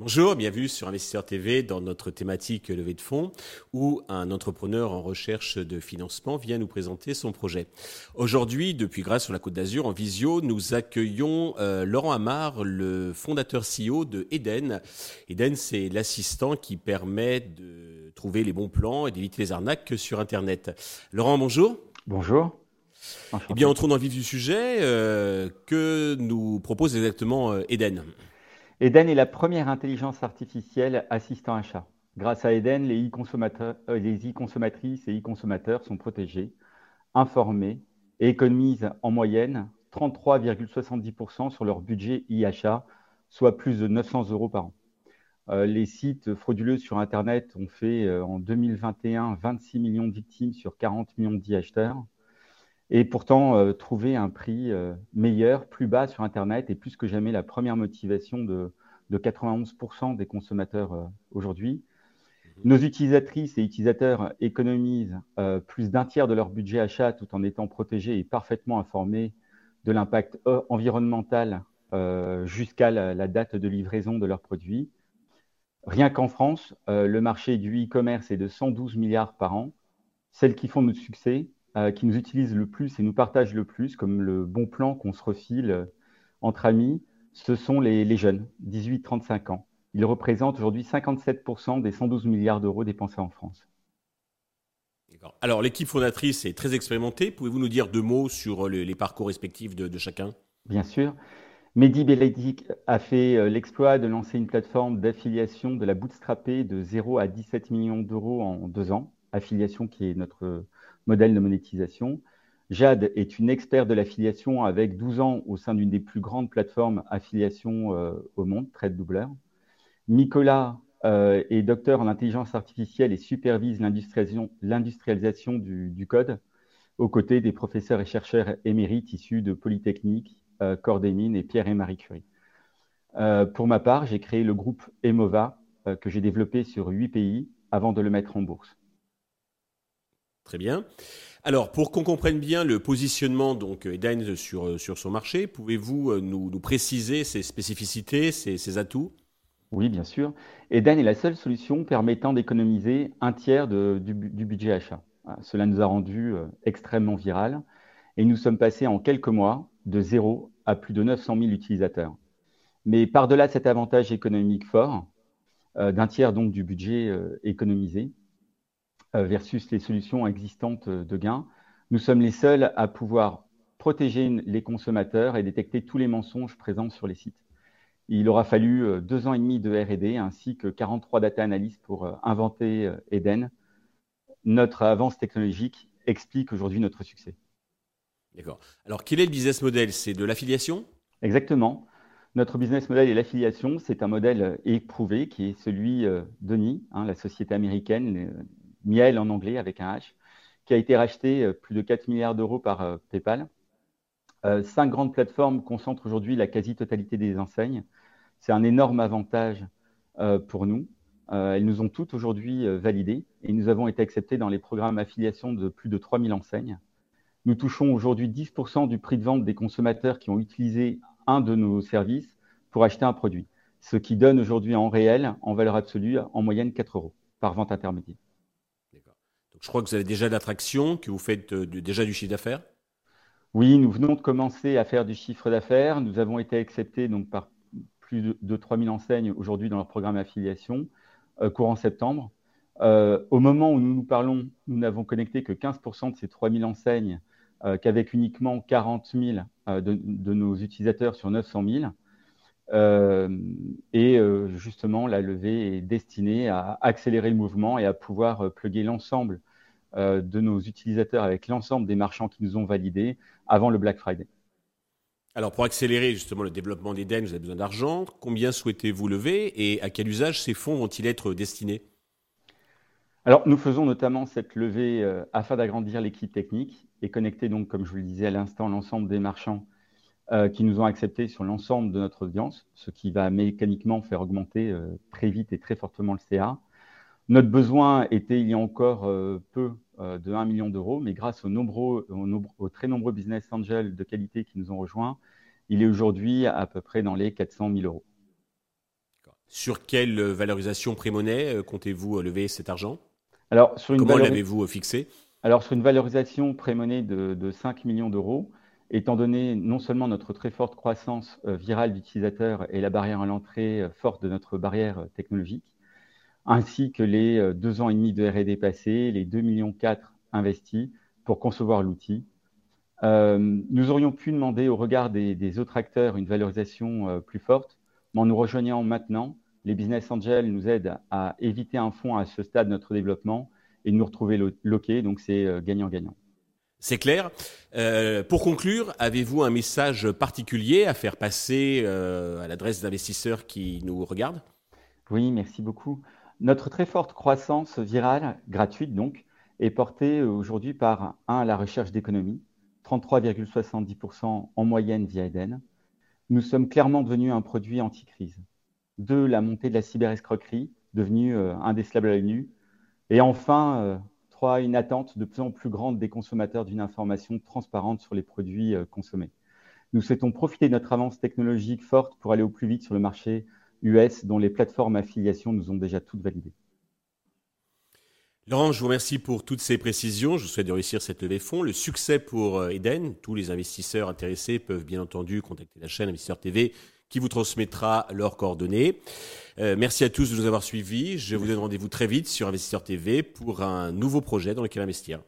Bonjour, bienvenue sur Investisseur TV dans notre thématique levée de fonds où un entrepreneur en recherche de financement vient nous présenter son projet. Aujourd'hui, depuis Grâce sur la Côte d'Azur en visio, nous accueillons euh, Laurent Amar, le fondateur CEO de Eden. Eden, c'est l'assistant qui permet de trouver les bons plans et d'éviter les arnaques sur Internet. Laurent, bonjour. Bonjour. Eh bien, entrons dans le vif du sujet. Euh, que nous propose exactement euh, Eden? Eden est la première intelligence artificielle assistant achat. Grâce à Eden, les euh, e-consommatrices et e-consommateurs sont protégés, informés et économisent en moyenne 33,70% sur leur budget e-achat, soit plus de 900 euros par an. Euh, les sites frauduleux sur Internet ont fait euh, en 2021 26 millions de victimes sur 40 millions d'e-acheteurs. Et pourtant, euh, trouver un prix meilleur, plus bas sur Internet est plus que jamais la première motivation de, 91% des consommateurs aujourd'hui. Mhm. Nos utilisatrices et utilisateurs économisent plus d'un tiers de leur budget achat tout en étant protégés et parfaitement informés de l'impact environnemental jusqu'à la, date de livraison de leurs produits. Rien qu'en France, le marché du e-commerce est de 112 milliards par an. Celles qui font notre succès, euh, qui nous utilisent le plus et nous partagent le plus, comme le bon plan qu'on se refile euh, entre amis, ce sont les, jeunes, 18-35 ans. Ils représentent aujourd'hui 57% des 112 milliards d'euros dépensés en France. Alors, l'équipe fondatrice est très expérimentée. Pouvez-vous nous dire deux mots sur euh, les, parcours respectifs de, chacun? Bien sûr. Mehdi Beladic a fait l'exploit de lancer une plateforme d'affiliation de la bootstrapée de 0 à 17 millions d'euros en deux ans. Affiliation qui est notre modèle de monétisation. Jade est une experte de l'affiliation avec 12 ans au sein d'une des plus grandes plateformes affiliation euh, au monde, Trade Doubler. Nicolas euh, est docteur en intelligence artificielle et supervise l'industrialisation du, code aux côtés des professeurs et chercheurs émérites issus de Polytechnique, euh, Corps des Mines et Pierre et Marie Curie. pour ma part, j'ai créé le groupe Emova que j'ai développé sur huit pays avant de le mettre en bourse. Très bien. Alors, pour qu'on comprenne bien le positionnement donc Eden sur, euh, sur son marché, pouvez-vous euh, nous, préciser ses spécificités, ses, atouts? Oui, bien sûr. Eden est la seule solution permettant d'économiser un tiers du, budget achat. Cela nous a rendu euh, extrêmement viral et nous sommes passés en quelques mois de zéro à plus de 900 000 utilisateurs. Mais par-delà cet avantage économique fort, d'un tiers donc du budget économisé, euh, versus les solutions existantes de gains. Nous sommes les seuls à pouvoir protéger les consommateurs et détecter tous les mensonges présents sur les sites. Il aura fallu euh, deux ans et demi de RD ainsi que 43 data analysts pour euh, inventer Eden. Notre avance technologique explique aujourd'hui notre succès. D'accord. Alors, quel est le business model? C'est de l'affiliation? Exactement. Notre business model est l'affiliation. C'est un modèle éprouvé qui est celui d'Oni, hein, la société américaine Miel en anglais avec un H, qui a été racheté euh, plus de 4 milliards d'euros par euh, PayPal. Euh, cinq grandes plateformes concentrent aujourd'hui la quasi-totalité des enseignes. C'est un énorme avantage pour nous. elles nous ont toutes aujourd'hui validées et nous avons été acceptés dans les programmes affiliation de plus de 3000 enseignes. Nous touchons aujourd'hui 10% du prix de vente des consommateurs qui ont utilisé un de nos services pour acheter un produit, ce qui donne aujourd'hui en réel, en valeur absolue, en moyenne 4 euros par vente intermédiaire. Je crois que vous avez déjà l'attraction, que vous faites euh, déjà du chiffre d'affaires? Oui, nous venons de commencer à faire du chiffre d'affaires. Nous avons été acceptés donc, par plus de, de 3000 enseignes aujourd'hui dans leur programme d'affiliation, euh, courant septembre. Euh, au moment où nous nous parlons, nous n'avons connecté que 15% de ces 3000 enseignes, qu'avec uniquement 40 000 de, nos utilisateurs sur 900 000. et justement, la levée est destinée à accélérer le mouvement et à pouvoir plugger l'ensemble euh, de nos utilisateurs avec l'ensemble des marchands qui nous ont validés avant le Black Friday. Alors pour accélérer justement le développement d'Eden, vous avez besoin d'argent. Combien souhaitez-vous lever et à quel usage ces fonds vont-ils être destinés? Alors nous faisons notamment cette levée euh, afin d'agrandir l'équipe technique et connecter donc, comme je vous le disais à l'instant, l'ensemble des marchands euh, qui nous ont acceptés sur l'ensemble de notre audience, ce qui va mécaniquement faire augmenter très vite et très fortement le CA. Notre besoin était il y a encore euh, peu de 1 million d'euros, mais grâce aux, aux, très nombreux business angels de qualité qui nous ont rejoints, il est aujourd'hui à peu près dans les 400 000 euros. Sur quelle valorisation pré-monnaie comptez-vous lever cet argent? Alors, sur une Comment l'avez-vous fixé? Alors, sur une valorisation pré-monnaie de, de 5 millions d'euros, étant donné non seulement notre très forte croissance euh, virale d'utilisateurs et la barrière à l'entrée euh, forte de notre barrière euh, technologique, ainsi que les deux ans et demi de R&D passés, les 2,4 millions investis pour concevoir l'outil. nous aurions pu demander au regard des, autres acteurs une valorisation plus forte, mais en nous rejoignant maintenant, les business angels nous aident à éviter un fonds à ce stade de notre développement et de nous retrouver loqués, donc c'est gagnant-gagnant. C'est clair. Euh, pour conclure, avez-vous un message particulier à faire passer euh, à l'adresse d'investisseurs qui nous regardent? Oui, merci beaucoup. Notre très forte croissance virale, gratuite donc, est portée aujourd'hui par 1. la recherche d'économie, 33,70% en moyenne via Eden. Nous sommes clairement devenus un produit anti-crise. 2. la montée de la cyberescroquerie, devenue euh, indécelable à l'œil nu. Et enfin, une attente de plus en plus grande des consommateurs d'une information transparente sur les produits euh, consommés. Nous souhaitons profiter de notre avance technologique forte pour aller au plus vite sur le marché US, dont les plateformes affiliation nous ont déjà toutes validées. Laurent, je vous remercie pour toutes ces précisions. Je souhaite de réussir cette levée de fonds. Le succès pour euh, Eden. Tous les investisseurs intéressés peuvent bien entendu contacter la chaîne Investisseur TV qui vous transmettra leurs coordonnées. Euh, merci à tous de nous avoir suivis. Je vous donne rendez-vous très vite sur Investisseur TV pour un nouveau projet dans lequel investir.